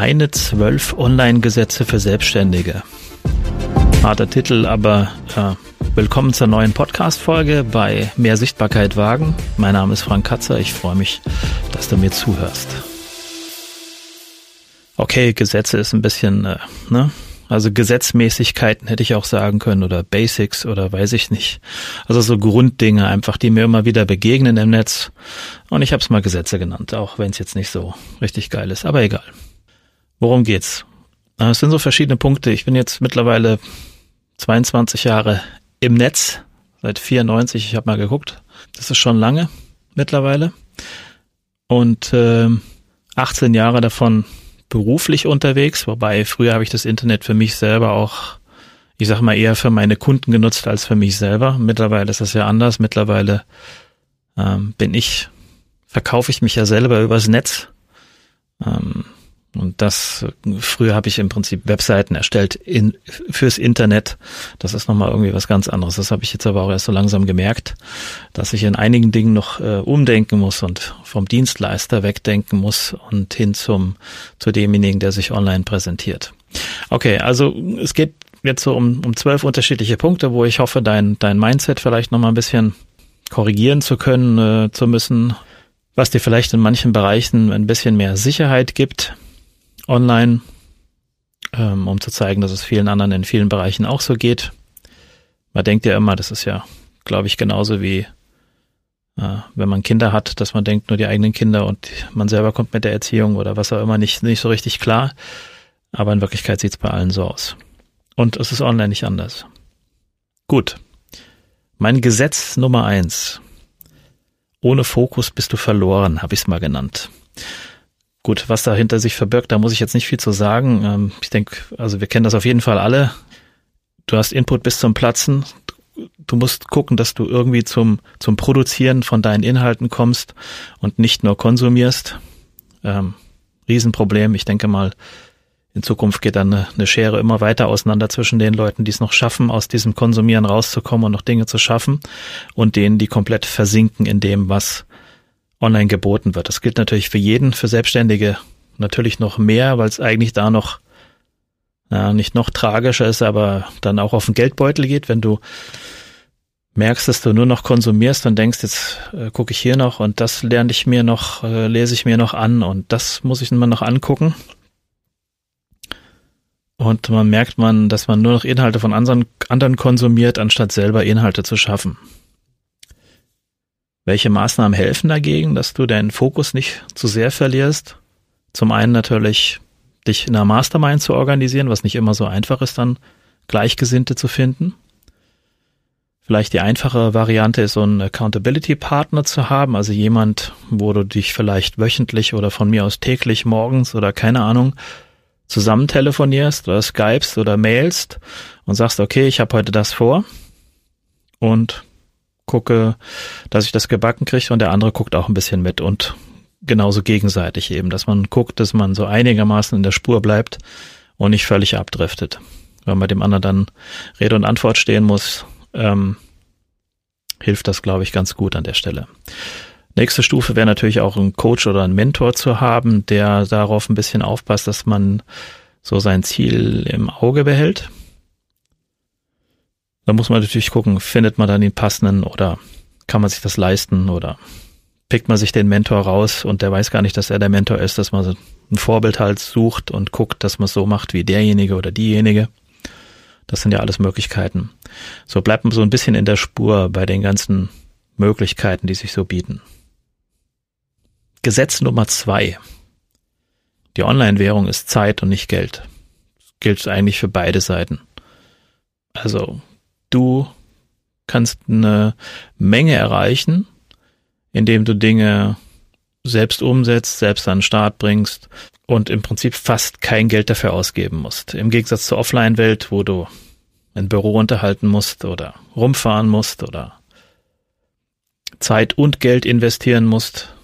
Meine zwölf Online-Gesetze für Selbstständige. Harter Titel, aber äh, willkommen zur neuen Podcast-Folge bei Mehr Sichtbarkeit wagen. Mein Name ist Frank Katzer. Ich freue mich, dass du mir zuhörst. Okay, Gesetze ist ein bisschen, äh, ne? Also Gesetzmäßigkeiten hätte ich auch sagen können oder Basics oder weiß ich nicht. Also so Grunddinge einfach, die mir immer wieder begegnen im Netz. Und ich habe es mal Gesetze genannt, auch wenn es jetzt nicht so richtig geil ist. Aber egal. Worum geht's? Es sind so verschiedene Punkte. Ich bin jetzt mittlerweile 22 Jahre im Netz, seit 94. Ich habe mal geguckt. Das ist schon lange mittlerweile. Und äh, 18 Jahre davon beruflich unterwegs, wobei früher habe ich das Internet für mich selber auch, ich sag mal, eher für meine Kunden genutzt als für mich selber. Mittlerweile ist das ja anders. Mittlerweile ähm, bin ich, verkaufe ich mich ja selber übers Netz. Ähm, und das, früher habe ich im Prinzip Webseiten erstellt in, fürs Internet. Das ist nochmal irgendwie was ganz anderes. Das habe ich jetzt aber auch erst so langsam gemerkt, dass ich in einigen Dingen noch äh, umdenken muss und vom Dienstleister wegdenken muss und hin zum, zu demjenigen, der sich online präsentiert. Okay, also es geht jetzt so um, um zwölf unterschiedliche Punkte, wo ich hoffe, dein, dein Mindset vielleicht nochmal ein bisschen korrigieren zu können, äh, zu müssen, was dir vielleicht in manchen Bereichen ein bisschen mehr Sicherheit gibt online, ähm, um zu zeigen, dass es vielen anderen in vielen Bereichen auch so geht. Man denkt ja immer, das ist ja, glaube ich, genauso wie äh, wenn man Kinder hat, dass man denkt, nur die eigenen Kinder und man selber kommt mit der Erziehung oder was auch immer nicht, nicht so richtig klar. Aber in Wirklichkeit sieht es bei allen so aus. Und es ist online nicht anders. Gut. Mein Gesetz Nummer eins. Ohne Fokus bist du verloren, habe ich es mal genannt. Gut, was dahinter sich verbirgt, da muss ich jetzt nicht viel zu sagen. Ähm, ich denke, also wir kennen das auf jeden Fall alle. Du hast Input bis zum Platzen. Du musst gucken, dass du irgendwie zum, zum Produzieren von deinen Inhalten kommst und nicht nur konsumierst. Ähm, Riesenproblem. Ich denke mal, in Zukunft geht dann eine, eine Schere immer weiter auseinander zwischen den Leuten, die es noch schaffen, aus diesem Konsumieren rauszukommen und noch Dinge zu schaffen und denen, die komplett versinken in dem, was online geboten wird. Das gilt natürlich für jeden, für Selbstständige natürlich noch mehr, weil es eigentlich da noch ja, nicht noch tragischer ist, aber dann auch auf den Geldbeutel geht, wenn du merkst, dass du nur noch konsumierst und denkst, jetzt äh, gucke ich hier noch und das lerne ich mir noch, äh, lese ich mir noch an und das muss ich mir noch angucken. Und man merkt man, dass man nur noch Inhalte von anderen, anderen konsumiert, anstatt selber Inhalte zu schaffen. Welche Maßnahmen helfen dagegen, dass du deinen Fokus nicht zu sehr verlierst? Zum einen natürlich, dich in einer Mastermind zu organisieren, was nicht immer so einfach ist, dann Gleichgesinnte zu finden. Vielleicht die einfache Variante ist, so einen Accountability-Partner zu haben, also jemand, wo du dich vielleicht wöchentlich oder von mir aus täglich morgens oder keine Ahnung zusammen telefonierst oder skypst oder mailst und sagst, okay, ich habe heute das vor und gucke, dass ich das gebacken kriege und der andere guckt auch ein bisschen mit und genauso gegenseitig eben, dass man guckt, dass man so einigermaßen in der Spur bleibt und nicht völlig abdriftet. Wenn man dem anderen dann Rede und Antwort stehen muss, ähm, hilft das, glaube ich, ganz gut an der Stelle. Nächste Stufe wäre natürlich auch ein Coach oder ein Mentor zu haben, der darauf ein bisschen aufpasst, dass man so sein Ziel im Auge behält. Da muss man natürlich gucken, findet man dann den passenden oder kann man sich das leisten oder pickt man sich den Mentor raus und der weiß gar nicht, dass er der Mentor ist, dass man ein Vorbild halt sucht und guckt, dass man es so macht wie derjenige oder diejenige. Das sind ja alles Möglichkeiten. So bleibt man so ein bisschen in der Spur bei den ganzen Möglichkeiten, die sich so bieten. Gesetz Nummer zwei. Die Online-Währung ist Zeit und nicht Geld. Das gilt eigentlich für beide Seiten. Also du kannst eine Menge erreichen, indem du Dinge selbst umsetzt, selbst an den Start bringst und im Prinzip fast kein Geld dafür ausgeben musst. Im Gegensatz zur Offline-Welt, wo du ein Büro unterhalten musst oder rumfahren musst oder Zeit und Geld investieren musst,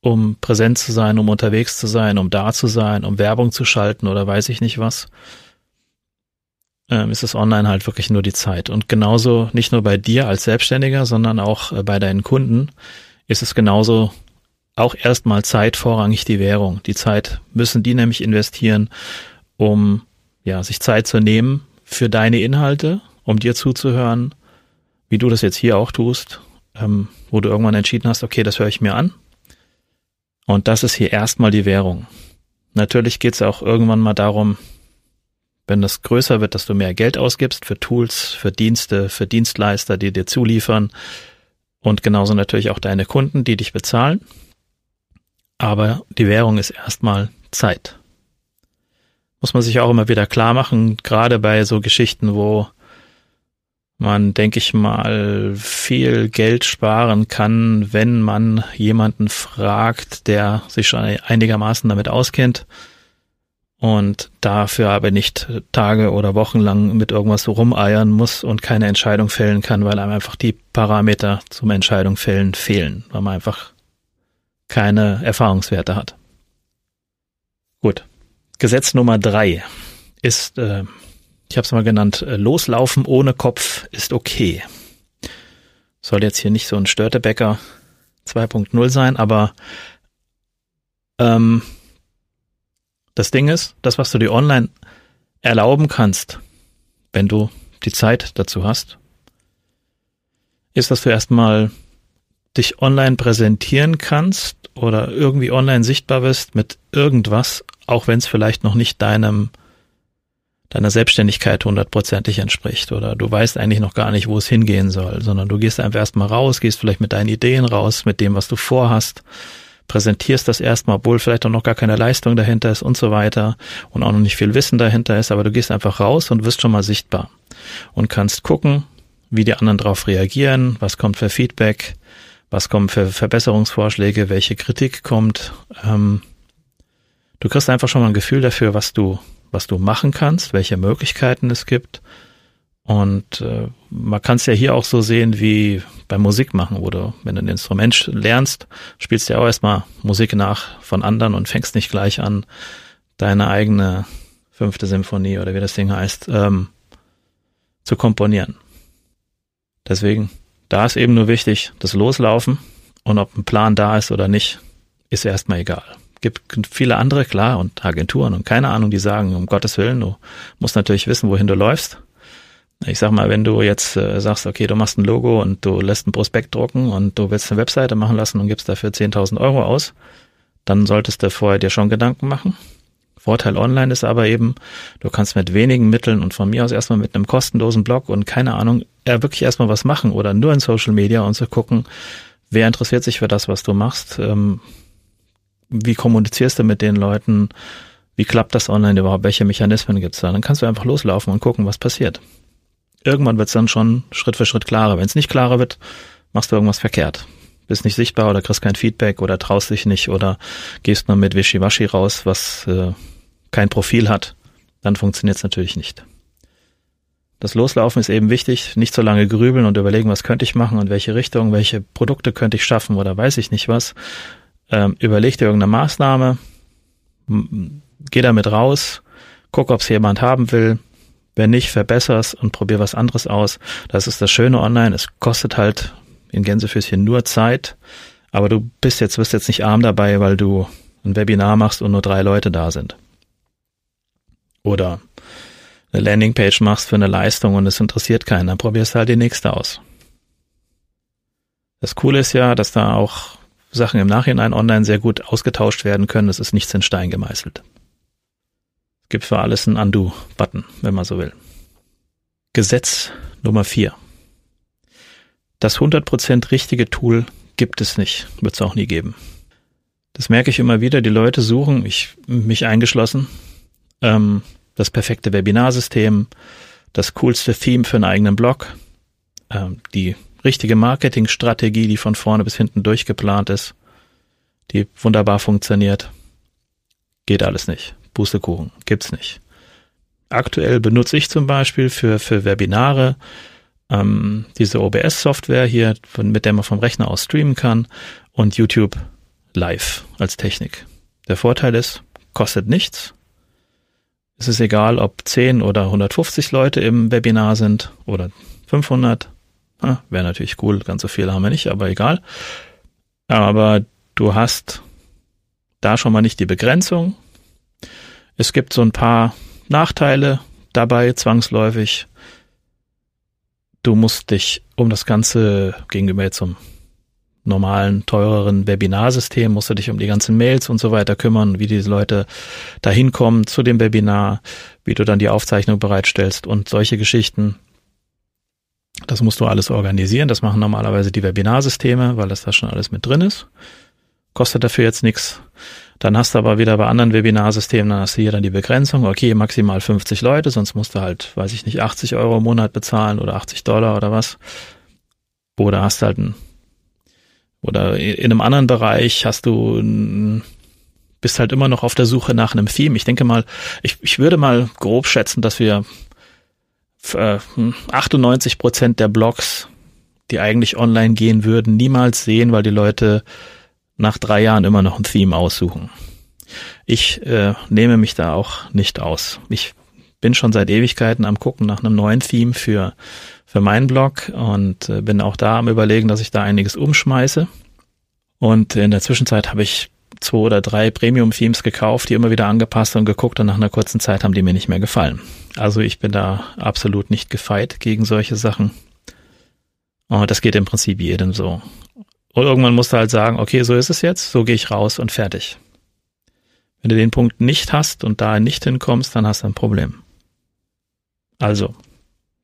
um präsent zu sein, um unterwegs zu sein, um da zu sein, um Werbung zu schalten oder weiß ich nicht was ähm, ist es online halt wirklich nur die Zeit. Und genauso nicht nur bei dir als Selbstständiger, sondern auch äh, bei deinen Kunden ist es genauso auch erstmal Zeit vorrangig die Währung. Die Zeit müssen die nämlich investieren, um ja, sich Zeit zu nehmen für deine Inhalte, um dir zuzuhören, wie du das jetzt hier auch tust, ähm, wo du irgendwann entschieden hast, okay, das höre ich mir an. Und das ist hier erstmal die Währung. Natürlich geht es auch irgendwann mal darum, wenn das größer wird, dass du mehr Geld ausgibst für Tools, für Dienste, für Dienstleister, die dir zuliefern und genauso natürlich auch deine Kunden, die dich bezahlen. Aber die Währung ist erstmal Zeit. Muss man sich auch immer wieder klar machen, gerade bei so Geschichten, wo man, denke ich mal, viel Geld sparen kann, wenn man jemanden fragt, der sich schon einigermaßen damit auskennt und dafür aber nicht Tage oder Wochen lang mit irgendwas so rumeiern muss und keine Entscheidung fällen kann, weil einem einfach die Parameter zum Entscheidung fällen fehlen, weil man einfach keine Erfahrungswerte hat. Gut. Gesetz Nummer drei ist, äh, ich habe es mal genannt, äh, loslaufen ohne Kopf ist okay. Soll jetzt hier nicht so ein Störtebäcker 2.0 sein, aber ähm, das Ding ist, das, was du dir online erlauben kannst, wenn du die Zeit dazu hast, ist, dass du erstmal dich online präsentieren kannst oder irgendwie online sichtbar bist mit irgendwas, auch wenn es vielleicht noch nicht deinem deiner Selbstständigkeit hundertprozentig entspricht oder du weißt eigentlich noch gar nicht, wo es hingehen soll, sondern du gehst einfach erstmal raus, gehst vielleicht mit deinen Ideen raus, mit dem, was du vorhast präsentierst das erstmal, obwohl vielleicht auch noch gar keine Leistung dahinter ist und so weiter und auch noch nicht viel Wissen dahinter ist, aber du gehst einfach raus und wirst schon mal sichtbar und kannst gucken, wie die anderen darauf reagieren, was kommt für Feedback, was kommen für Verbesserungsvorschläge, welche Kritik kommt. Ähm, du kriegst einfach schon mal ein Gefühl dafür, was du, was du machen kannst, welche Möglichkeiten es gibt und äh, man kann es ja hier auch so sehen wie beim Musik machen, wo du, wenn du ein Instrument lernst, spielst du ja auch erstmal Musik nach von anderen und fängst nicht gleich an, deine eigene fünfte Symphonie oder wie das Ding heißt, ähm, zu komponieren. Deswegen, da ist eben nur wichtig, das Loslaufen und ob ein Plan da ist oder nicht, ist erstmal egal. Gibt viele andere, klar, und Agenturen und keine Ahnung, die sagen, um Gottes Willen, du musst natürlich wissen, wohin du läufst ich sag mal, wenn du jetzt äh, sagst, okay, du machst ein Logo und du lässt ein Prospekt drucken und du willst eine Webseite machen lassen und gibst dafür 10.000 Euro aus, dann solltest du vorher dir schon Gedanken machen. Vorteil online ist aber eben, du kannst mit wenigen Mitteln und von mir aus erstmal mit einem kostenlosen Blog und keine Ahnung, ja, wirklich erstmal was machen oder nur in Social Media und zu gucken, wer interessiert sich für das, was du machst, ähm, wie kommunizierst du mit den Leuten, wie klappt das online überhaupt, welche Mechanismen gibt's da? Dann kannst du einfach loslaufen und gucken, was passiert irgendwann wird es dann schon Schritt für Schritt klarer. Wenn es nicht klarer wird, machst du irgendwas verkehrt. Bist nicht sichtbar oder kriegst kein Feedback oder traust dich nicht oder gehst nur mit Wischiwaschi raus, was äh, kein Profil hat, dann funktioniert es natürlich nicht. Das Loslaufen ist eben wichtig, nicht so lange grübeln und überlegen, was könnte ich machen und welche Richtung, welche Produkte könnte ich schaffen oder weiß ich nicht was. Ähm, überleg dir irgendeine Maßnahme, geh damit raus, guck, ob es jemand haben will, wenn nicht, verbesser's und probier was anderes aus. Das ist das Schöne online. Es kostet halt in Gänsefüßchen nur Zeit. Aber du bist jetzt, wirst jetzt nicht arm dabei, weil du ein Webinar machst und nur drei Leute da sind. Oder eine Landingpage machst für eine Leistung und es interessiert keinen, dann probierst du halt die nächste aus. Das Coole ist ja, dass da auch Sachen im Nachhinein online sehr gut ausgetauscht werden können. Das ist nichts in Stein gemeißelt gibt für alles einen Undo-Button, wenn man so will. Gesetz Nummer vier. Das 100% richtige Tool gibt es nicht, wird es auch nie geben. Das merke ich immer wieder. Die Leute suchen, ich mich eingeschlossen, ähm, das perfekte Webinarsystem, das coolste Theme für einen eigenen Blog, ähm, die richtige Marketingstrategie, die von vorne bis hinten durchgeplant ist, die wunderbar funktioniert. Geht alles nicht. Pustekuchen, gibt's nicht. Aktuell benutze ich zum Beispiel für, für Webinare ähm, diese OBS-Software hier, mit der man vom Rechner aus streamen kann und YouTube live als Technik. Der Vorteil ist, kostet nichts. Es ist egal, ob 10 oder 150 Leute im Webinar sind oder 500. Wäre natürlich cool, ganz so viele haben wir nicht, aber egal. Aber Du hast da schon mal nicht die Begrenzung. Es gibt so ein paar Nachteile dabei, zwangsläufig. Du musst dich um das Ganze gegenüber jetzt zum normalen, teureren Webinarsystem, musst du dich um die ganzen Mails und so weiter kümmern, wie diese Leute da hinkommen zu dem Webinar, wie du dann die Aufzeichnung bereitstellst und solche Geschichten. Das musst du alles organisieren. Das machen normalerweise die Webinarsysteme, weil das da schon alles mit drin ist. Kostet dafür jetzt nichts. Dann hast du aber wieder bei anderen Webinarsystemen, dann hast du hier dann die Begrenzung, okay, maximal 50 Leute, sonst musst du halt, weiß ich nicht, 80 Euro im Monat bezahlen oder 80 Dollar oder was. Oder hast halt ein, oder in einem anderen Bereich hast du bist halt immer noch auf der Suche nach einem Theme. Ich denke mal, ich, ich würde mal grob schätzen, dass wir 98 äh, Prozent der Blogs, die eigentlich online gehen würden, niemals sehen, weil die Leute nach drei Jahren immer noch ein Theme aussuchen. Ich äh, nehme mich da auch nicht aus. Ich bin schon seit Ewigkeiten am gucken nach einem neuen Theme für für meinen Blog und äh, bin auch da am überlegen, dass ich da einiges umschmeiße. Und in der Zwischenzeit habe ich zwei oder drei Premium-Themes gekauft, die immer wieder angepasst und geguckt und nach einer kurzen Zeit haben die mir nicht mehr gefallen. Also ich bin da absolut nicht gefeit gegen solche Sachen. Und das geht im Prinzip jedem so. Und irgendwann musst du halt sagen, okay, so ist es jetzt, so gehe ich raus und fertig. Wenn du den Punkt nicht hast und da nicht hinkommst, dann hast du ein Problem. Also,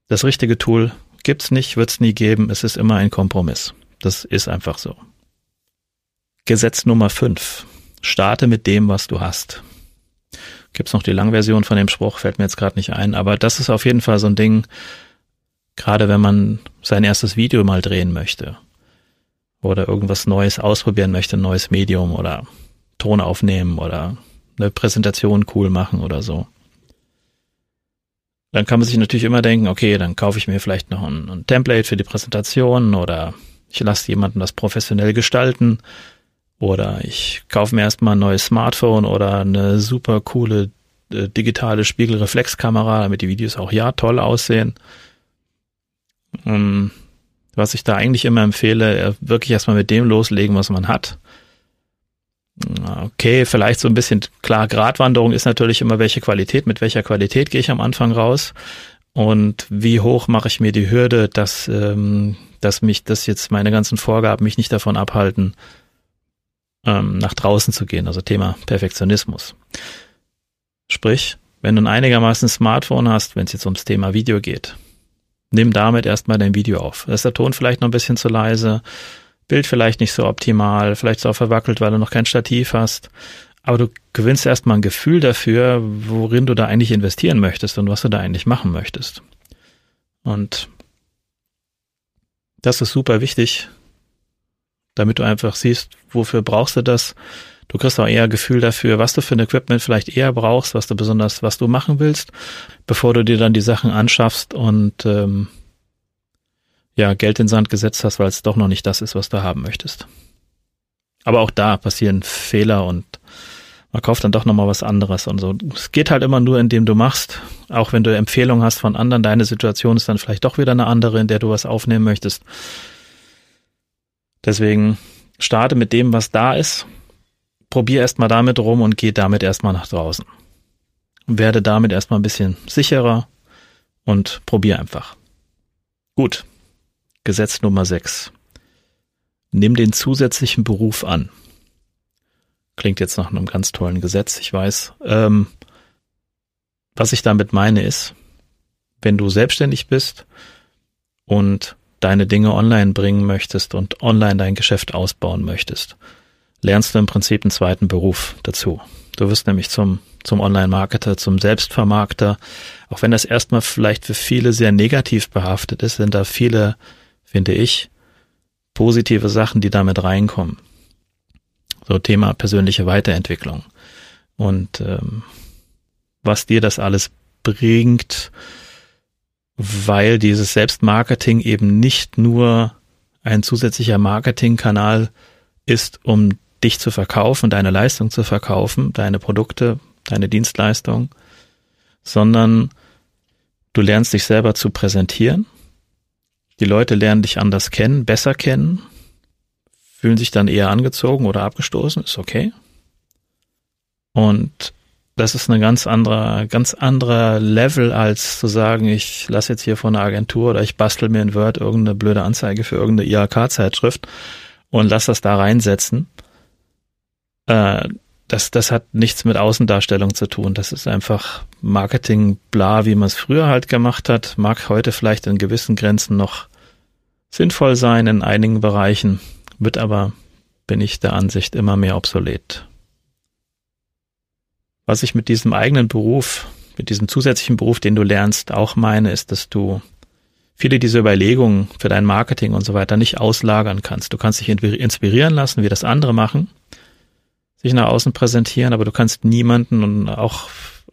das richtige Tool gibt's nicht, wird's nie geben, es ist immer ein Kompromiss. Das ist einfach so. Gesetz Nummer 5. Starte mit dem, was du hast. Gibt's noch die Langversion von dem Spruch, fällt mir jetzt gerade nicht ein, aber das ist auf jeden Fall so ein Ding, gerade wenn man sein erstes Video mal drehen möchte oder irgendwas Neues ausprobieren möchte, ein neues Medium oder Ton aufnehmen oder eine Präsentation cool machen oder so. Dann kann man sich natürlich immer denken, okay, dann kaufe ich mir vielleicht noch ein, ein Template für die Präsentation oder ich lasse jemanden das professionell gestalten oder ich kaufe mir erstmal ein neues Smartphone oder eine super coole äh, digitale Spiegelreflexkamera, damit die Videos auch ja toll aussehen. Ähm, was ich da eigentlich immer empfehle, äh, wirklich erstmal mit dem loslegen, was man hat. Okay, vielleicht so ein bisschen klar, Gratwanderung ist natürlich immer welche Qualität, mit welcher Qualität gehe ich am Anfang raus und wie hoch mache ich mir die Hürde, dass, ähm, dass mich, dass jetzt meine ganzen Vorgaben mich nicht davon abhalten, ähm, nach draußen zu gehen, also Thema Perfektionismus. Sprich, wenn du ein einigermaßen Smartphone hast, wenn es jetzt ums Thema Video geht, nimm damit erstmal dein Video auf. Ist der Ton vielleicht noch ein bisschen zu leise, Bild vielleicht nicht so optimal, vielleicht so verwackelt, weil du noch kein Stativ hast. Aber du gewinnst erstmal ein Gefühl dafür, worin du da eigentlich investieren möchtest und was du da eigentlich machen möchtest. Und das ist super wichtig, damit du einfach siehst, wofür brauchst du das. Du kriegst auch eher Gefühl dafür, was du für ein Equipment vielleicht eher brauchst, was du besonders, was du machen willst, bevor du dir dann die Sachen anschaffst und ähm, ja, Geld in Sand gesetzt hast, weil es doch noch nicht das ist, was du haben möchtest. Aber auch da passieren Fehler und man kauft dann doch nochmal was anderes und so. Es geht halt immer nur, indem du machst. Auch wenn du Empfehlungen hast von anderen, deine Situation ist dann vielleicht doch wieder eine andere, in der du was aufnehmen möchtest. Deswegen starte mit dem, was da ist. Probier erstmal damit rum und geh damit erstmal nach draußen. Werde damit erstmal ein bisschen sicherer und probier einfach. Gut. Gesetz Nummer 6. Nimm den zusätzlichen Beruf an. Klingt jetzt nach einem ganz tollen Gesetz, ich weiß. Ähm, was ich damit meine ist, wenn du selbstständig bist und deine Dinge online bringen möchtest und online dein Geschäft ausbauen möchtest, lernst du im Prinzip einen zweiten Beruf dazu. Du wirst nämlich zum, zum Online-Marketer, zum Selbstvermarkter. Auch wenn das erstmal vielleicht für viele sehr negativ behaftet ist, sind da viele, finde ich, positive Sachen, die damit reinkommen. So Thema persönliche Weiterentwicklung. Und ähm, was dir das alles bringt, weil dieses Selbstmarketing eben nicht nur ein zusätzlicher Marketingkanal ist, um dich zu verkaufen, deine Leistung zu verkaufen, deine Produkte, deine Dienstleistung, sondern du lernst dich selber zu präsentieren. Die Leute lernen dich anders kennen, besser kennen, fühlen sich dann eher angezogen oder abgestoßen, ist okay. Und das ist ein ganz anderer, ganz anderer Level, als zu sagen, ich lasse jetzt hier von einer Agentur oder ich bastel mir in Word irgendeine blöde Anzeige für irgendeine IHK-Zeitschrift und lass das da reinsetzen. Äh, das, das hat nichts mit Außendarstellung zu tun. Das ist einfach Marketing, bla, wie man es früher halt gemacht hat. Mag heute vielleicht in gewissen Grenzen noch sinnvoll sein in einigen Bereichen, wird aber, bin ich der Ansicht, immer mehr obsolet. Was ich mit diesem eigenen Beruf, mit diesem zusätzlichen Beruf, den du lernst, auch meine, ist, dass du viele dieser Überlegungen für dein Marketing und so weiter nicht auslagern kannst. Du kannst dich inspirieren lassen, wie das andere machen, sich nach außen präsentieren, aber du kannst niemanden und auch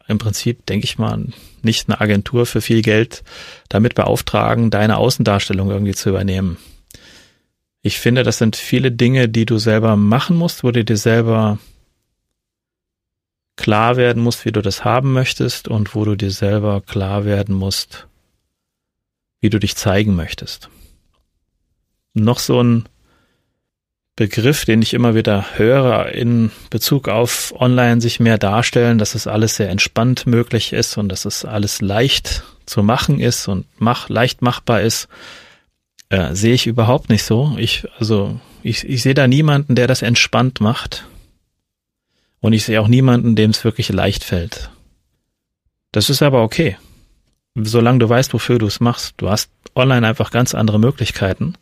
im Prinzip, denke ich mal, nicht eine Agentur für viel Geld damit beauftragen, deine Außendarstellung irgendwie zu übernehmen. Ich finde, das sind viele Dinge, die du selber machen musst, wo du dir selber klar werden musst, wie du das haben möchtest und wo du dir selber klar werden musst, wie du dich zeigen möchtest. Noch so ein Begriff, den ich immer wieder höre in Bezug auf Online sich mehr darstellen, dass es alles sehr entspannt möglich ist und dass es alles leicht zu machen ist und mach, leicht machbar ist, äh, sehe ich überhaupt nicht so. Ich, also, ich, ich sehe da niemanden, der das entspannt macht. Und ich sehe auch niemanden, dem es wirklich leicht fällt. Das ist aber okay. Solange du weißt, wofür du es machst. Du hast online einfach ganz andere Möglichkeiten.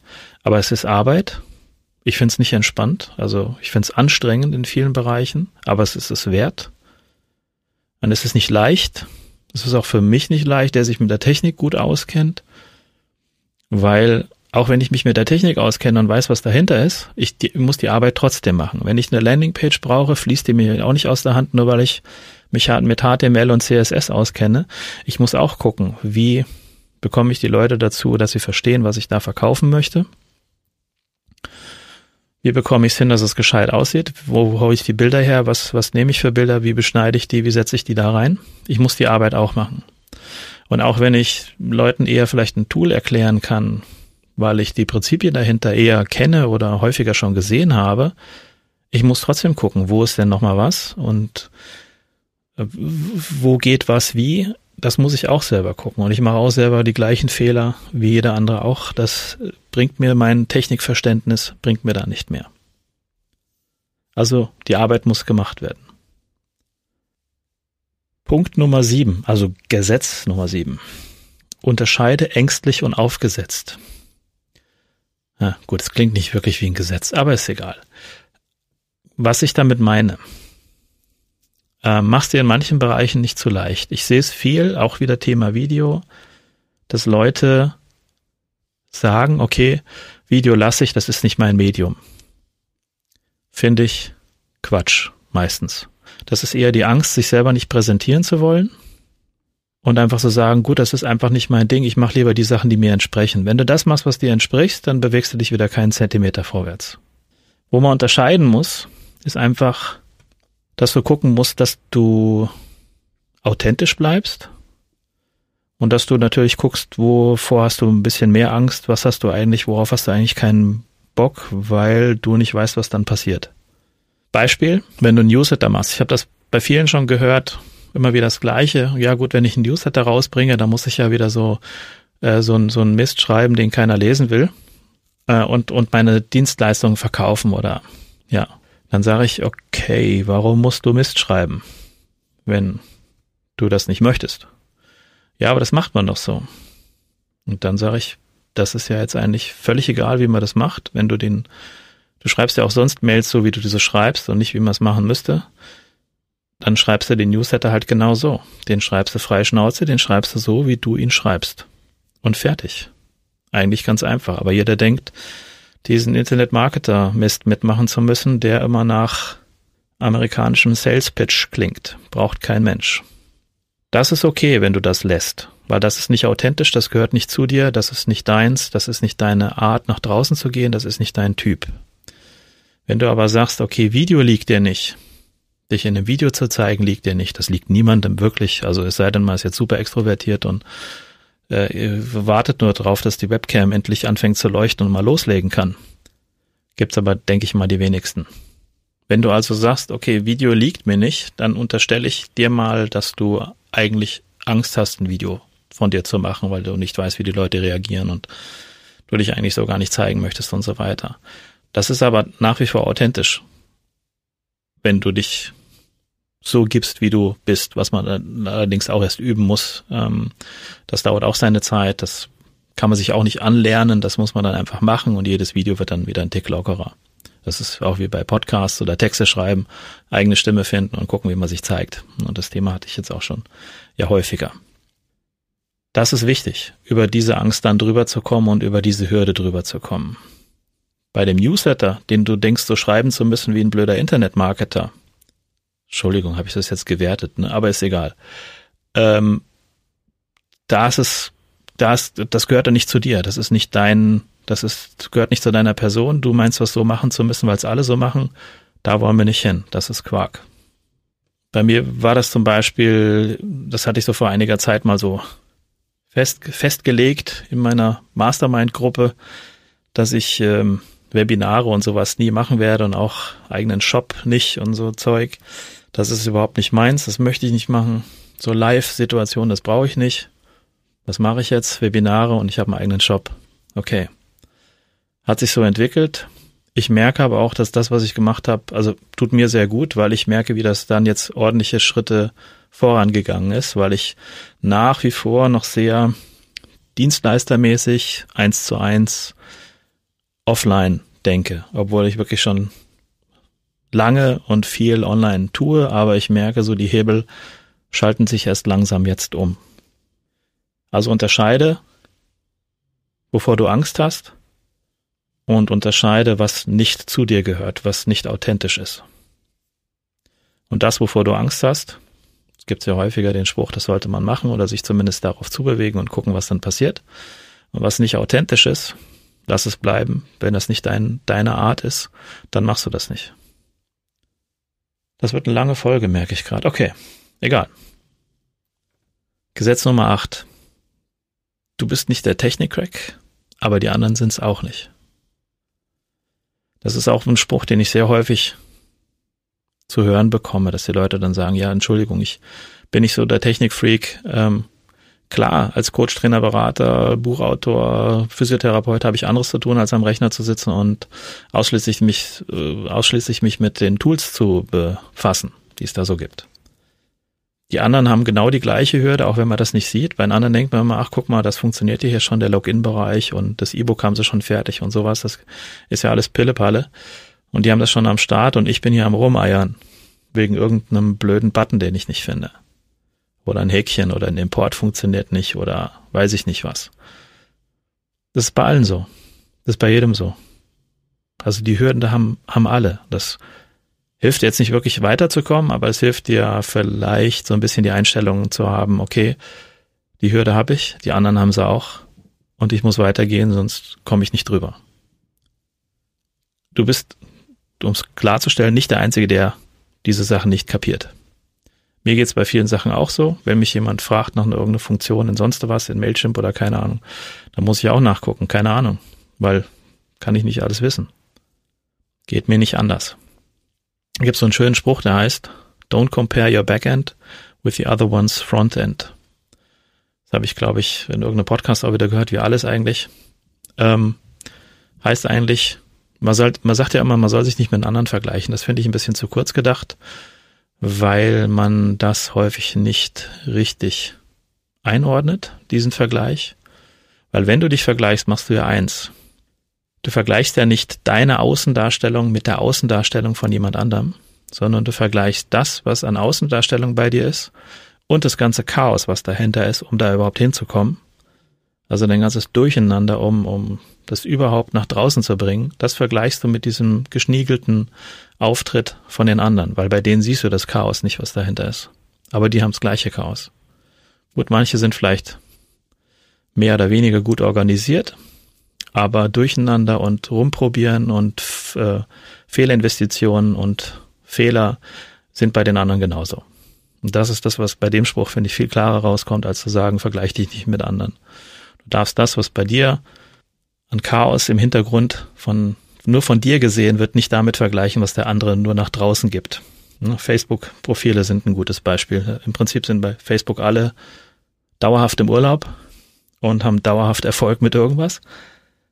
Aber es ist Arbeit ich finde es nicht entspannt, also ich finde es anstrengend in vielen Bereichen, aber es ist es wert. Und es ist nicht leicht. Es ist auch für mich nicht leicht, der sich mit der Technik gut auskennt, weil auch wenn ich mich mit der Technik auskenne und weiß, was dahinter ist, ich die, muss die Arbeit trotzdem machen. Wenn ich eine Landingpage brauche, fließt die mir auch nicht aus der Hand, nur weil ich mich mit HTML und CSS auskenne. Ich muss auch gucken, wie bekomme ich die Leute dazu, dass sie verstehen, was ich da verkaufen möchte wie bekomme ich es hin, dass es gescheit aussieht? Wo hole ich die Bilder her? Was, was nehme ich für Bilder? Wie beschneide ich die? Wie setze ich die da rein? Ich muss die Arbeit auch machen. Und auch wenn ich Leuten eher vielleicht ein Tool erklären kann, weil ich die Prinzipien dahinter eher kenne oder häufiger schon gesehen habe, ich muss trotzdem gucken, wo ist denn nochmal was und äh, wo geht was wie das muss ich auch selber gucken. Und ich mache auch selber die gleichen Fehler wie jeder andere auch. Das bringt mir mein Technikverständnis, bringt mir da nicht mehr. Also die Arbeit muss gemacht werden. Punkt Nummer sieben, also Gesetz Nummer sieben. Unterscheide ängstlich und aufgesetzt. Ja, gut, es klingt nicht wirklich wie ein Gesetz, aber ist egal. Was ich damit meine, äh, machst dir in manchen Bereichen nicht zu leicht. Ich sehe es viel, auch wieder Thema Video, dass Leute sagen, okay, Video lasse ich, das ist nicht mein Medium. Finde ich Quatsch, meistens. Das ist eher die Angst, sich selber nicht präsentieren zu wollen und einfach so sagen, gut, das ist einfach nicht mein Ding, ich mache lieber die Sachen, die mir entsprechen. Wenn du das machst, was dir entspricht, dann bewegst du dich wieder keinen Zentimeter vorwärts. Wo man unterscheiden muss, ist einfach, dass du gucken musst, dass du authentisch bleibst und dass du natürlich guckst, wovor hast du ein bisschen mehr Angst, was hast du eigentlich, worauf hast du eigentlich keinen Bock, weil du nicht weißt, was dann passiert. Beispiel, wenn du ein Newsletter machst. Ich habe das bei vielen schon gehört, immer wieder das Gleiche. Ja gut, wenn ich ein Newsletter rausbringe, dann muss ich ja wieder so äh, so, ein, so ein Mist schreiben, den keiner lesen will äh, und und meine Dienstleistungen verkaufen oder ja dann sage ich, okay, warum musst du Mist schreiben, wenn du das nicht möchtest? Ja, aber das macht man doch so. Und dann sage ich, das ist ja jetzt eigentlich völlig egal, wie man das macht, wenn du den, du schreibst ja auch sonst Mails so, wie du diese schreibst und nicht, wie man es machen müsste. Dann schreibst du den Newsletter halt genau so. Den schreibst du freie Schnauze, den schreibst du so, wie du ihn schreibst. Und fertig. Eigentlich ganz einfach. Aber jeder denkt, diesen Internet-Marketer-Mist mitmachen zu müssen, der immer nach amerikanischem Sales-Pitch klingt. Braucht kein Mensch. Das ist okay, wenn du das lässt, weil das ist nicht authentisch, das gehört nicht zu dir, das ist nicht deins, das ist nicht deine Art, nach draußen zu gehen, das ist nicht dein Typ. Wenn du aber sagst, okay, Video liegt dir nicht, dich in einem Video zu zeigen, liegt dir nicht, das liegt niemandem wirklich, also es sei denn, man ist jetzt super extrovertiert und äh, wartet nur darauf, dass die Webcam endlich anfängt zu leuchten und mal loslegen kann. Gibt's aber, denke ich mal, die wenigsten. Wenn du also sagst, okay, Video liegt mir nicht, dann unterstelle ich dir mal, dass du eigentlich Angst hast, ein Video von dir zu machen, weil du nicht weißt, wie die Leute reagieren und du dich eigentlich so gar nicht zeigen möchtest und so weiter. Das ist aber nach wie vor authentisch, wenn du dich so gibst, wie du bist, was man allerdings auch erst üben muss. Ähm, das dauert auch seine Zeit, das kann man sich auch nicht anlernen, das muss man dann einfach machen und jedes Video wird dann wieder ein Tick lockerer. Das ist auch wie bei Podcasts oder Texte schreiben, eigene Stimme finden und gucken, wie man sich zeigt. Und das Thema hatte ich jetzt auch schon ja häufiger. Das ist wichtig, über diese Angst dann drüber zu kommen und über diese Hürde drüber zu kommen. Bei dem Newsletter, den du denkst, so schreiben zu müssen wie ein blöder Internetmarketer, Entschuldigung, habe ich das jetzt gewertet, ne? aber ist egal. Ähm, da ist es, das gehört ja nicht zu dir. Das ist nicht dein, das ist, gehört nicht zu deiner Person. Du meinst, was so machen zu müssen, weil es alle so machen. Da wollen wir nicht hin. Das ist Quark. Bei mir war das zum Beispiel, das hatte ich so vor einiger Zeit mal so fest, festgelegt in meiner Mastermind-Gruppe, dass ich ähm, Webinare und sowas nie machen werde und auch eigenen Shop nicht und so Zeug. Das ist überhaupt nicht meins, das möchte ich nicht machen. So Live-Situationen, das brauche ich nicht. Was mache ich jetzt? Webinare und ich habe einen eigenen Shop. Okay. Hat sich so entwickelt. Ich merke aber auch, dass das, was ich gemacht habe, also tut mir sehr gut, weil ich merke, wie das dann jetzt ordentliche Schritte vorangegangen ist, weil ich nach wie vor noch sehr dienstleistermäßig eins zu eins offline denke, obwohl ich wirklich schon lange und viel online tue, aber ich merke so, die Hebel schalten sich erst langsam jetzt um. Also unterscheide, wovor du Angst hast und unterscheide, was nicht zu dir gehört, was nicht authentisch ist. Und das, wovor du Angst hast, es gibt ja häufiger den Spruch, das sollte man machen oder sich zumindest darauf zubewegen und gucken, was dann passiert. Und was nicht authentisch ist, lass es bleiben. Wenn das nicht dein, deine Art ist, dann machst du das nicht. Das wird eine lange Folge, merke ich gerade. Okay, egal. Gesetz Nummer 8. Du bist nicht der Technik-Crack, aber die anderen sind es auch nicht. Das ist auch ein Spruch, den ich sehr häufig zu hören bekomme, dass die Leute dann sagen, ja, Entschuldigung, ich bin nicht so der Technikfreak, ähm, Klar, als Coach, Trainer, Berater, Buchautor, Physiotherapeut habe ich anderes zu tun, als am Rechner zu sitzen und ausschließlich mich, äh, ausschließlich mich mit den Tools zu befassen, die es da so gibt. Die anderen haben genau die gleiche Hürde, auch wenn man das nicht sieht. Bei den anderen denkt man immer, ach guck mal, das funktioniert hier schon, der Login-Bereich und das E-Book haben sie schon fertig und sowas. Das ist ja alles Pillepalle. Und die haben das schon am Start und ich bin hier am Rumeiern. Wegen irgendeinem blöden Button, den ich nicht finde oder ein Häkchen oder ein Import funktioniert nicht oder weiß ich nicht was. Das ist bei allen so. Das ist bei jedem so. Also die Hürden da haben, haben alle. Das hilft jetzt nicht wirklich weiterzukommen, aber es hilft dir vielleicht so ein bisschen die Einstellung zu haben, okay, die Hürde habe ich, die anderen haben sie auch und ich muss weitergehen, sonst komme ich nicht drüber. Du bist, um es klarzustellen, nicht der Einzige, der diese Sachen nicht kapiert. Mir geht's bei vielen Sachen auch so. Wenn mich jemand fragt nach irgendeiner Funktion in sonst was, in Mailchimp oder keine Ahnung, dann muss ich auch nachgucken. Keine Ahnung. Weil kann ich nicht alles wissen. Geht mir nicht anders. Da gibt's so einen schönen Spruch, der heißt, don't compare your backend with the other one's frontend. Das habe ich, glaube ich, in irgendeinem Podcast auch wieder gehört, wie alles eigentlich. Ähm, heißt eigentlich, man, soll, man sagt ja immer, man soll sich nicht mit anderen vergleichen. Das finde ich ein bisschen zu kurz gedacht weil man das häufig nicht richtig einordnet, diesen Vergleich. Weil wenn du dich vergleichst, machst du ja eins. Du vergleichst ja nicht deine Außendarstellung mit der Außendarstellung von jemand anderem, sondern du vergleichst das, was an Außendarstellung bei dir ist und das ganze Chaos, was dahinter ist, um da überhaupt hinzukommen. Also dein ganzes Durcheinander, um, um das überhaupt nach draußen zu bringen, das vergleichst du mit diesem geschniegelten Auftritt von den anderen, weil bei denen siehst du das Chaos nicht, was dahinter ist. Aber die haben das gleiche Chaos. Gut, manche sind vielleicht mehr oder weniger gut organisiert, aber durcheinander und rumprobieren und äh, Fehlinvestitionen und Fehler sind bei den anderen genauso. Und das ist das, was bei dem Spruch, finde ich, viel klarer rauskommt, als zu sagen, vergleich dich nicht mit anderen. Du darfst das, was bei dir an Chaos im Hintergrund von nur von dir gesehen wird, nicht damit vergleichen, was der andere nur nach draußen gibt. Ne, Facebook-Profile sind ein gutes Beispiel. Im Prinzip sind bei Facebook alle dauerhaft im Urlaub und haben dauerhaft Erfolg mit irgendwas.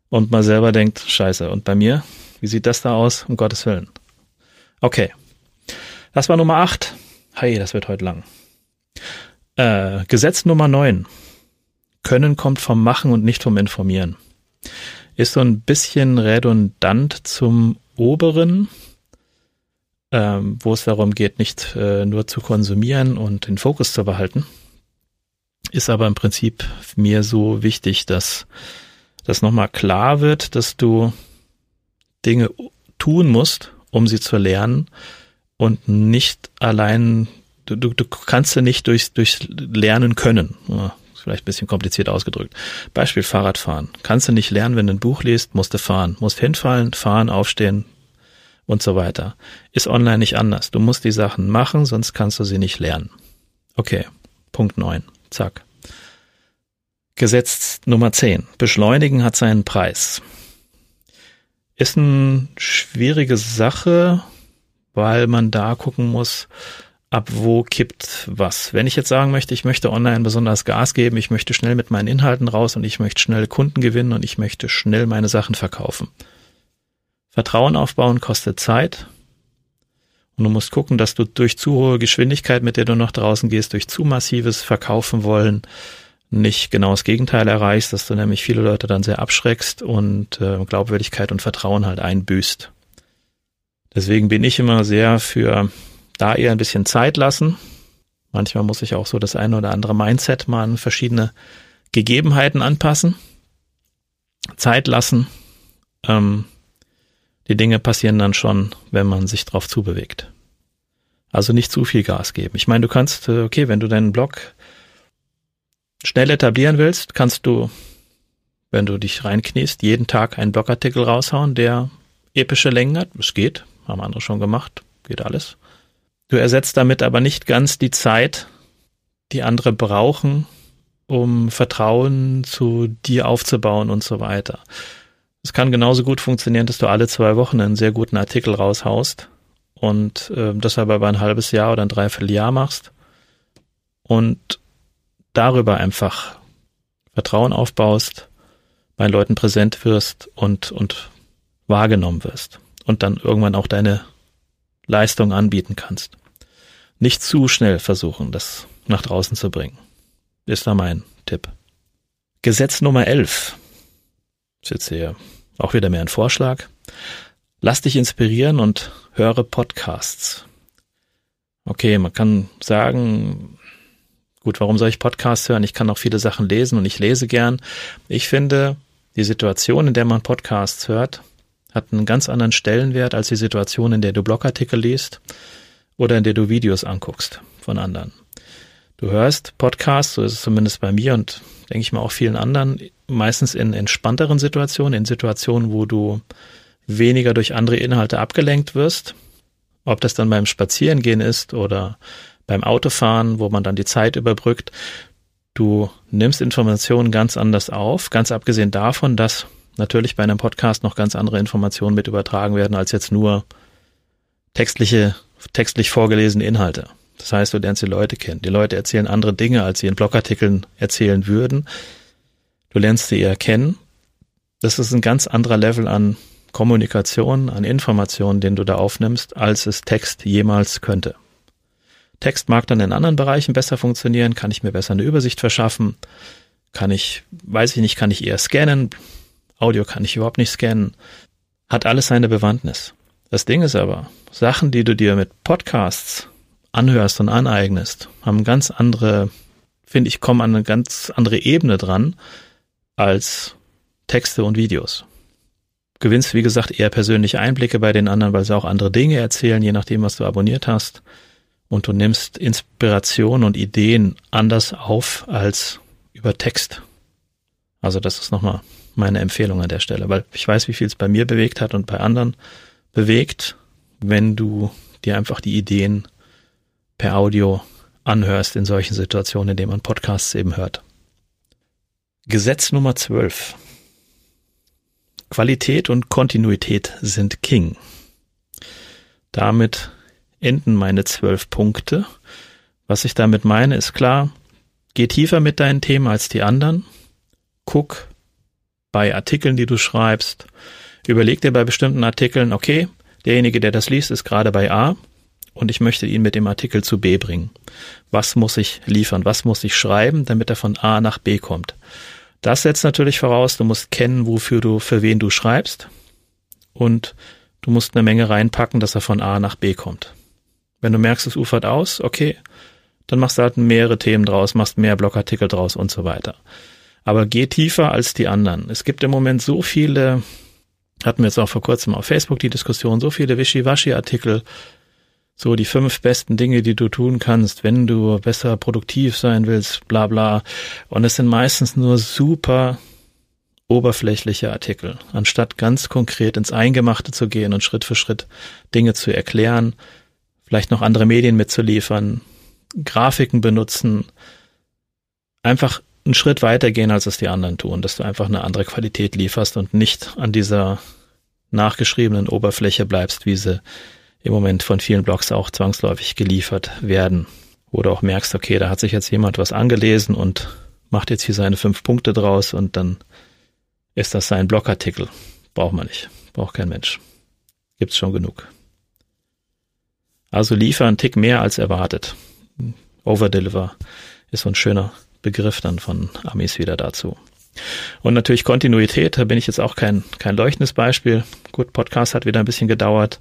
Und man selber denkt, scheiße, und bei mir, wie sieht das da aus? Um Gottes Willen. Okay. Das war Nummer 8. Hey, das wird heute lang. Äh, Gesetz Nummer 9. Können kommt vom Machen und nicht vom Informieren. Ist so ein bisschen redundant zum oberen, ähm, wo es darum geht, nicht äh, nur zu konsumieren und den Fokus zu behalten. Ist aber im Prinzip mir so wichtig, dass das nochmal klar wird, dass du Dinge tun musst, um sie zu lernen und nicht allein, du, du, du kannst sie nicht durchs, durchs Lernen können. Ja, vielleicht ein bisschen kompliziert ausgedrückt. Beispiel Fahrradfahren. Kannst du nicht lernen, wenn du ein Buch liest, musst du fahren. Musst hinfallen, fahren, aufstehen und so weiter. Ist online nicht anders. Du musst die Sachen machen, sonst kannst du sie nicht lernen. Okay, Punkt neun. Zack. Gesetz Nummer 10. Beschleunigen hat seinen Preis. Ist eine schwierige Sache, weil man da gucken muss, ab wo kippt was. Wenn ich jetzt sagen möchte, ich möchte online besonders Gas geben, ich möchte schnell mit meinen Inhalten raus und ich möchte schnell Kunden gewinnen und ich möchte schnell meine Sachen verkaufen. Vertrauen aufbauen kostet Zeit. Und du musst gucken, dass du durch zu hohe Geschwindigkeit, mit der du nach draußen gehst, durch zu massives Verkaufen wollen, nicht genau das Gegenteil erreichst, dass du nämlich viele Leute dann sehr abschreckst und äh, Glaubwürdigkeit und Vertrauen halt einbüßt. Deswegen bin ich immer sehr für da eher ein bisschen Zeit lassen. Manchmal muss ich auch so das eine oder andere Mindset mal an verschiedene Gegebenheiten anpassen. Zeit lassen. Ähm, die Dinge passieren dann schon, wenn man sich drauf zubewegt. Also nicht zu viel Gas geben. Ich meine, du kannst, äh, okay, wenn du deinen Blog schnell etablieren willst, kannst du, wenn du dich reinkniest, jeden Tag einen Blogartikel raushauen, der epische Längen hat. Es geht, haben andere schon gemacht, geht alles. Du ersetzt damit aber nicht ganz die Zeit, die andere brauchen, um Vertrauen zu dir aufzubauen und so weiter. Es kann genauso gut funktionieren, dass du alle zwei Wochen einen sehr guten Artikel raushaust und äh, das aber über ein halbes Jahr oder ein Dreivierteljahr machst und darüber einfach Vertrauen aufbaust, bei Leuten präsent wirst und, und wahrgenommen wirst und dann irgendwann auch deine Leistung anbieten kannst. Nicht zu schnell versuchen, das nach draußen zu bringen. Ist da mein Tipp. Gesetz Nummer 11. Ist jetzt hier auch wieder mehr ein Vorschlag. Lass dich inspirieren und höre Podcasts. Okay, man kann sagen, Gut, warum soll ich Podcasts hören? Ich kann auch viele Sachen lesen und ich lese gern. Ich finde, die Situation, in der man Podcasts hört, hat einen ganz anderen Stellenwert als die Situation, in der du Blogartikel liest oder in der du Videos anguckst von anderen. Du hörst Podcasts, so ist es zumindest bei mir und denke ich mal auch vielen anderen, meistens in entspannteren Situationen, in Situationen, wo du weniger durch andere Inhalte abgelenkt wirst. Ob das dann beim Spazierengehen ist oder beim Autofahren, wo man dann die Zeit überbrückt. Du nimmst Informationen ganz anders auf, ganz abgesehen davon, dass natürlich bei einem Podcast noch ganz andere Informationen mit übertragen werden als jetzt nur textliche, textlich vorgelesene Inhalte. Das heißt, du lernst die Leute kennen. Die Leute erzählen andere Dinge, als sie in Blogartikeln erzählen würden. Du lernst sie eher kennen. Das ist ein ganz anderer Level an Kommunikation, an Informationen, den du da aufnimmst, als es Text jemals könnte. Text mag dann in anderen Bereichen besser funktionieren, kann ich mir besser eine Übersicht verschaffen, kann ich, weiß ich nicht, kann ich eher scannen, Audio kann ich überhaupt nicht scannen, hat alles seine Bewandtnis. Das Ding ist aber, Sachen, die du dir mit Podcasts anhörst und aneignest, haben ganz andere, finde ich, kommen an eine ganz andere Ebene dran als Texte und Videos. Gewinnst, wie gesagt, eher persönliche Einblicke bei den anderen, weil sie auch andere Dinge erzählen, je nachdem, was du abonniert hast und du nimmst Inspiration und Ideen anders auf als über Text. Also das ist nochmal meine Empfehlung an der Stelle, weil ich weiß, wie viel es bei mir bewegt hat und bei anderen bewegt, wenn du dir einfach die Ideen per Audio anhörst in solchen Situationen, in denen man Podcasts eben hört. Gesetz Nummer 12. Qualität und Kontinuität sind King. Damit enden meine zwölf Punkte. Was ich damit meine, ist klar, geh tiefer mit deinen Themen als die anderen. Guck bei Artikeln, die du schreibst. Überleg dir bei bestimmten Artikeln, okay, derjenige, der das liest, ist gerade bei A und ich möchte ihn mit dem Artikel zu B bringen. Was muss ich liefern? Was muss ich schreiben, damit er von A nach B kommt? Das setzt natürlich voraus, du musst kennen, wofür du, für wen du schreibst und du musst eine Menge reinpacken, dass er von A nach B kommt. Wenn du merkst, es ufert aus, okay, dann machst du halt mehrere Themen draus, machst mehr Blogartikel draus und so weiter. Aber geh tiefer als die anderen. Es gibt im Moment so viele, hatten wir jetzt auch vor kurzem auf Facebook die Diskussion, so viele Wischiwaschi-Artikel, so die fünf besten Dinge, die du tun kannst, wenn du besser produktiv sein willst, bla bla. Und es sind meistens nur super oberflächliche Artikel, anstatt ganz konkret ins Eingemachte zu gehen und Schritt für Schritt Dinge zu erklären, vielleicht noch andere Medien mitzuliefern, Grafiken benutzen, einfach einen Schritt weiter gehen, als es die anderen tun, dass du einfach eine andere Qualität lieferst und nicht an dieser nachgeschriebenen Oberfläche bleibst, wie sie im Moment von vielen Blogs auch zwangsläufig geliefert werden. Oder auch merkst, okay, da hat sich jetzt jemand was angelesen und macht jetzt hier seine fünf Punkte draus und dann ist das sein Blogartikel. Braucht man nicht. Braucht kein Mensch. Gibt's schon genug. Also liefer einen Tick mehr als erwartet. Overdeliver ist so ein schöner Begriff dann von Amis wieder dazu. Und natürlich Kontinuität, da bin ich jetzt auch kein, kein leuchtendes Beispiel. Gut, Podcast hat wieder ein bisschen gedauert.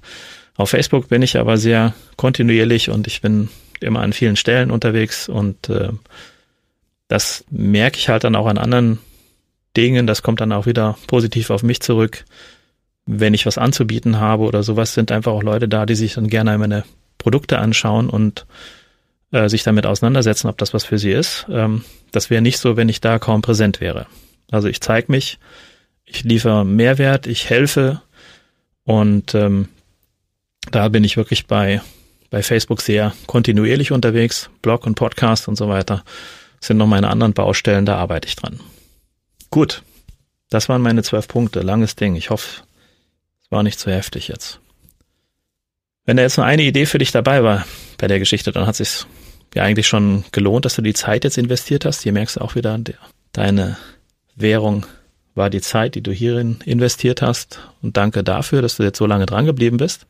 Auf Facebook bin ich aber sehr kontinuierlich und ich bin immer an vielen Stellen unterwegs und äh, das merke ich halt dann auch an anderen Dingen. Das kommt dann auch wieder positiv auf mich zurück. Wenn ich was anzubieten habe oder sowas, sind einfach auch Leute da, die sich dann gerne meine Produkte anschauen und äh, sich damit auseinandersetzen, ob das was für sie ist. Ähm, das wäre nicht so, wenn ich da kaum präsent wäre. Also ich zeige mich, ich liefere Mehrwert, ich helfe und ähm, da bin ich wirklich bei, bei Facebook sehr kontinuierlich unterwegs. Blog und Podcast und so weiter sind noch meine anderen Baustellen, da arbeite ich dran. Gut, das waren meine zwölf Punkte. Langes Ding. Ich hoffe, es war nicht zu heftig jetzt. Wenn da jetzt nur eine Idee für dich dabei war bei der Geschichte, dann hat es sich ja eigentlich schon gelohnt, dass du die Zeit jetzt investiert hast. Hier merkst du auch wieder, deine Währung war die Zeit, die du hierin investiert hast. Und danke dafür, dass du jetzt so lange dran geblieben bist.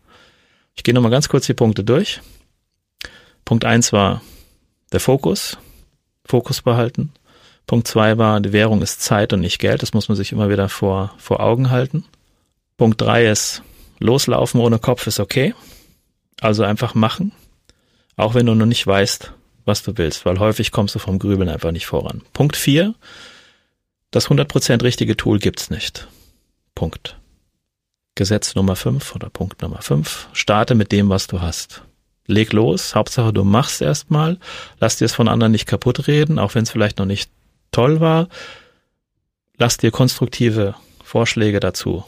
Ich gehe nochmal ganz kurz die Punkte durch. Punkt eins war der Fokus, Fokus behalten. Punkt zwei war, die Währung ist Zeit und nicht Geld. Das muss man sich immer wieder vor, vor Augen halten. Punkt drei ist, loslaufen ohne Kopf ist okay. Also einfach machen. Auch wenn du noch nicht weißt, was du willst, weil häufig kommst du vom Grübeln einfach nicht voran. Punkt vier, das 100% richtige Tool gibt's nicht. Punkt. Gesetz Nummer 5 oder Punkt Nummer 5. Starte mit dem, was du hast. Leg los. Hauptsache, du machst erstmal. Lass dir es von anderen nicht kaputt reden, auch wenn es vielleicht noch nicht toll war. Lass dir konstruktive Vorschläge dazu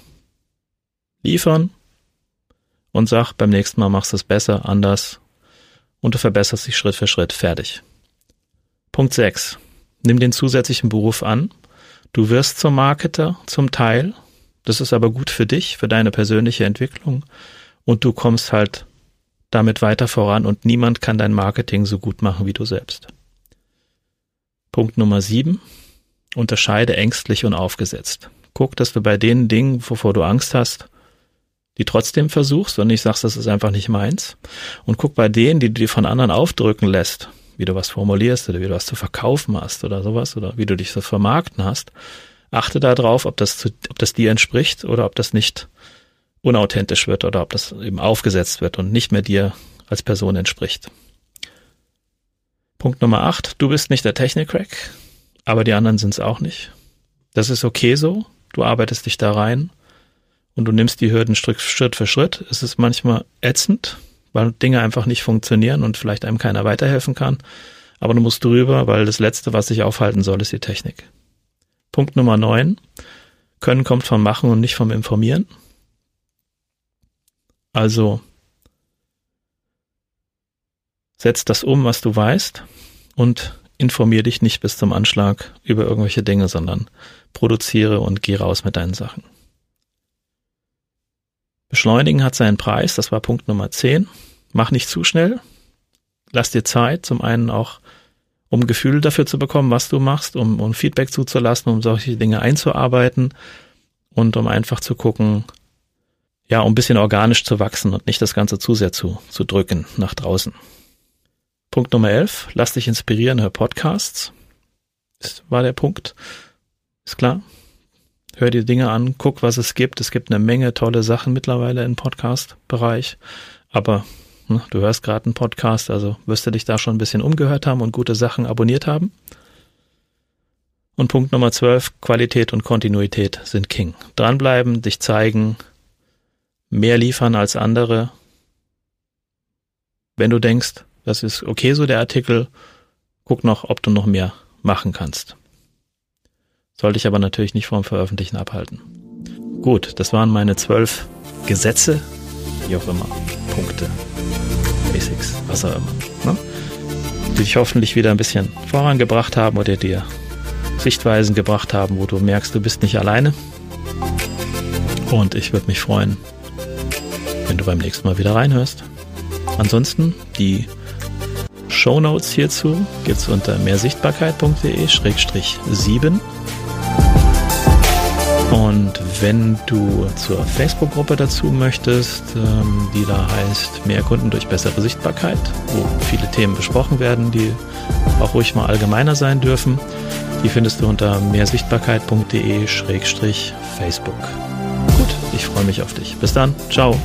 liefern und sag, beim nächsten Mal machst du es besser, anders und du verbesserst dich Schritt für Schritt. Fertig. Punkt 6. Nimm den zusätzlichen Beruf an. Du wirst zum Marketer zum Teil, das ist aber gut für dich, für deine persönliche Entwicklung und du kommst halt damit weiter voran und niemand kann dein Marketing so gut machen wie du selbst. Punkt Nummer sieben. Unterscheide ängstlich und aufgesetzt. Guck, dass du bei den Dingen, wovor du Angst hast, die trotzdem versuchst und nicht sagst, das ist einfach nicht meins. Und guck bei denen, die du dir von anderen aufdrücken lässt, wie du was formulierst oder wie du was zu verkaufen hast oder sowas oder wie du dich so vermarkten hast, achte darauf, ob das, zu, ob das dir entspricht oder ob das nicht unauthentisch wird oder ob das eben aufgesetzt wird und nicht mehr dir als Person entspricht. Punkt Nummer acht, du bist nicht der Technik-Crack, aber die anderen sind es auch nicht. Das ist okay so, du arbeitest dich da rein und du nimmst die Hürden Schritt für Schritt. Es ist manchmal ätzend, weil Dinge einfach nicht funktionieren und vielleicht einem keiner weiterhelfen kann, aber du musst drüber, weil das Letzte, was dich aufhalten soll, ist die Technik. Punkt Nummer neun. Können kommt vom Machen und nicht vom Informieren. Also setz das um, was du weißt und informier dich nicht bis zum Anschlag über irgendwelche Dinge, sondern produziere und geh raus mit deinen Sachen. Beschleunigen hat seinen Preis, das war Punkt Nummer 10. Mach nicht zu schnell. Lass dir Zeit, zum einen auch, um Gefühl dafür zu bekommen, was du machst, um, um Feedback zuzulassen, um solche Dinge einzuarbeiten und um einfach zu gucken, ja, um ein bisschen organisch zu wachsen und nicht das Ganze zu sehr zu, zu drücken nach draußen. Punkt Nummer 11, lass dich inspirieren, hör Podcasts. Das war der Punkt. Ist klar? Hör dir Dinge an, guck, was es gibt. Es gibt eine Menge tolle Sachen mittlerweile im Podcast-Bereich. Aber ne, du hörst gerade einen Podcast, also wirst du dich da schon ein bisschen umgehört haben und gute Sachen abonniert haben. Und Punkt Nummer 12, Qualität und Kontinuität sind King. Dranbleiben, dich zeigen, mehr liefern als andere. Wenn du denkst, das ist okay so der Artikel, guck noch, ob du noch mehr machen kannst. Sollte ich aber natürlich nicht vom Veröffentlichen abhalten. Gut, das waren meine zwölf Gesetze, wie auch immer, Punkte, Basics, was auch immer, ne? die dich hoffentlich wieder ein bisschen vorangebracht haben oder dir Sichtweisen gebracht haben, wo du merkst, du bist nicht alleine. Und ich würde mich freuen, wenn du beim nächsten Mal wieder reinhörst. Ansonsten, die Show Notes hierzu gibt's unter mehrsichtbarkeit.de-7. Und wenn du zur Facebook-Gruppe dazu möchtest, ähm, die da heißt Mehr Kunden durch bessere Sichtbarkeit, wo viele Themen besprochen werden, die auch ruhig mal allgemeiner sein dürfen, die findest du unter mehrsichtbarkeit.de-facebook. Gut, ich freue mich auf dich. Bis dann, ciao.